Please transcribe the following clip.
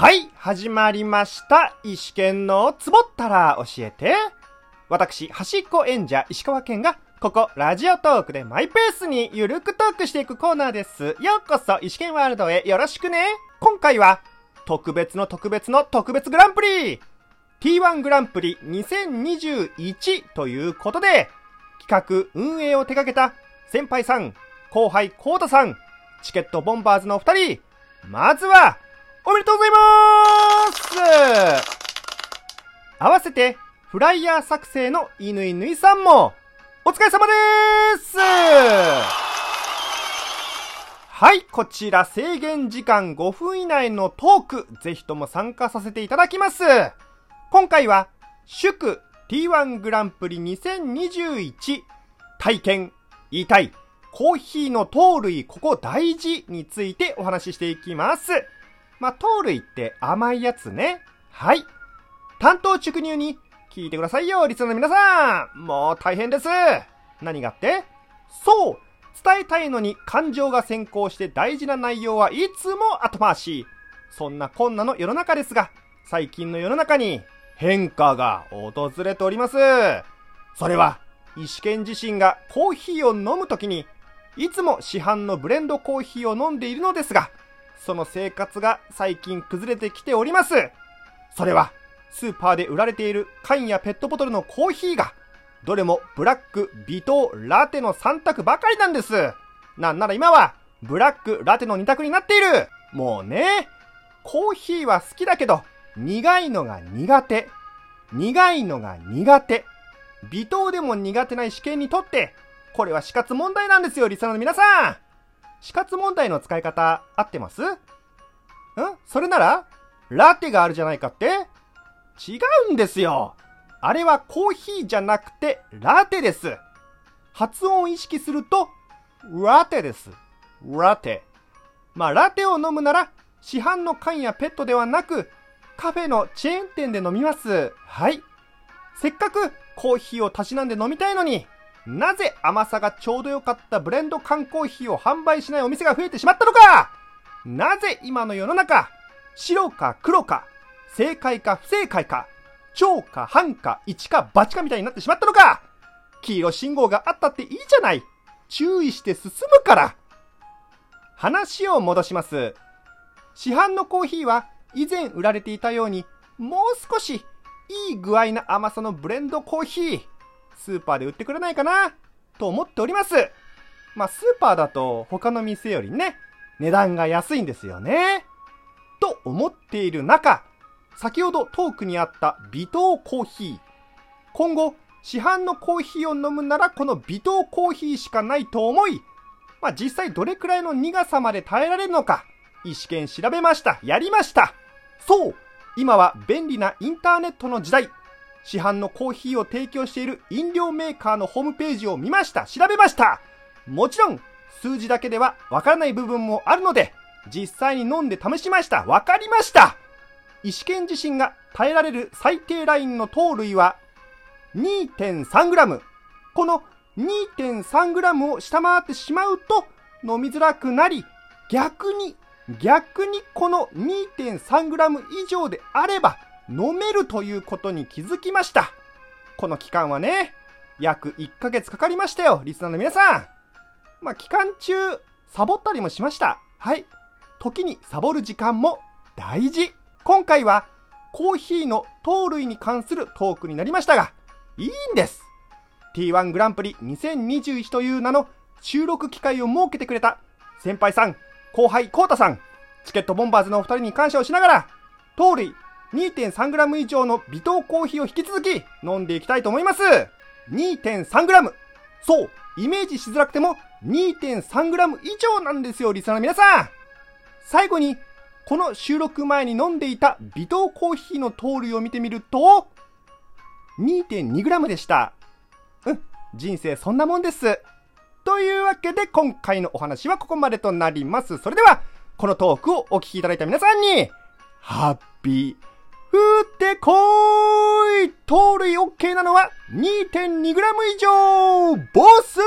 はい、始まりました。石剣のつぼったら教えて。私、端っこ演者石川県が、ここ、ラジオトークでマイペースにゆるくトークしていくコーナーです。ようこそ、石剣ワールドへよろしくね。今回は、特別の特別の特別グランプリ !T1 グランプリ2021ということで、企画、運営を手掛けた先輩さん、後輩コータさん、チケットボンバーズのお二人、まずは、おめでとうございます合わせて、フライヤー作成のいぬいさんも、お疲れ様ですはい、こちら制限時間5分以内のトーク、ぜひとも参加させていただきます。今回は、祝 T1 グランプリ2021体験、言いたい、コーヒーの糖類ここ大事についてお話ししていきます。まあ、糖類って甘いやつね。はい。担当直入に聞いてくださいよ、リスナーの皆さん。もう大変です。何がって？そう伝えたいのに感情が先行して大事な内容はいつも後回し。そんなこんなの世の中ですが、最近の世の中に変化が訪れております。それは、石剣自身がコーヒーを飲むときに、いつも市販のブレンドコーヒーを飲んでいるのですが、その生活が最近崩れてきております。それは、スーパーで売られている缶やペットボトルのコーヒーが、どれもブラック、微糖、ラテの3択ばかりなんです。なんなら今は、ブラック、ラテの2択になっている。もうね、コーヒーは好きだけど、苦いのが苦手。苦いのが苦手。微糖でも苦手ない試験にとって、これは死活問題なんですよ、リスナーの皆さん。死活問題の使い方合ってます？ん？それなら、ラテがあるじゃないかって？違うんですよ。あれはコーヒーじゃなくて、ラテです。発音を意識すると、ラテです。ラテ。まあ、ラテを飲むなら、市販の缶やペットではなく、カフェのチェーン店で飲みます。はい。せっかくコーヒーをたしなんで飲みたいのに、なぜ甘さがちょうど良かったブレンド缶コーヒーを販売しないお店が増えてしまったのか。なぜ今の世の中、白か黒か、正解か不正解か、超か半か一か八かみたいになってしまったのか。黄色信号があったっていいじゃない。注意して進むから。話を戻します。市販のコーヒーは以前売られていたように、もう少しいい具合な甘さのブレンドコーヒー、スーパーで売ってくれないかな？と思っております。まあ、スーパーだと他の店よりね、値段が安いんですよね。と思っている中、先ほどトークにあった微糖コーヒー。今後、市販のコーヒーを飲むならこの微糖コーヒーしかないと思い、まあ、実際どれくらいの苦さまで耐えられるのか、意思権調べました。やりました。そう今は便利なインターネットの時代。市販のコーヒーを提供している飲料メーカーのホームページを見ました。調べました。もちろん、数字だけではわからない部分もあるので、実際に飲んで試しました。わかりました。石剣自身が耐えられる最低ラインの糖類は 2.3g。この 2.3g を下回ってしまうと飲みづらくなり、逆に、逆にこの 2.3g 以上であれば飲めるということに気づきました。この期間はね、約1ヶ月かかりましたよ、リスナーの皆さん。まあ、期間中、サボったりもしました。はい。時にサボる時間も大事。今回は、コーヒーの糖類に関するトークになりましたが、いいんです。T1 グランプリ2021という名の収録機会を設けてくれた先輩さん、後輩コータさん、チケットボンバーズのお二人に感謝をしながら、糖類 2.3g 以上の微糖コーヒーを引き続き飲んでいきたいと思います。2.3g。そう、イメージしづらくても 2.3g 以上なんですよ、リスナーの皆さん。最後に、この収録前に飲んでいた微糖コーヒーの糖類を見てみると、2.2g でした。うん、人生そんなもんです。というわけで今回のお話はここまでとなります。それでは、このトークをお聞きいただいた皆さんに、ハッピー、降ってこーい。盗塁 OK なのは 2.2g 以上ボス。うー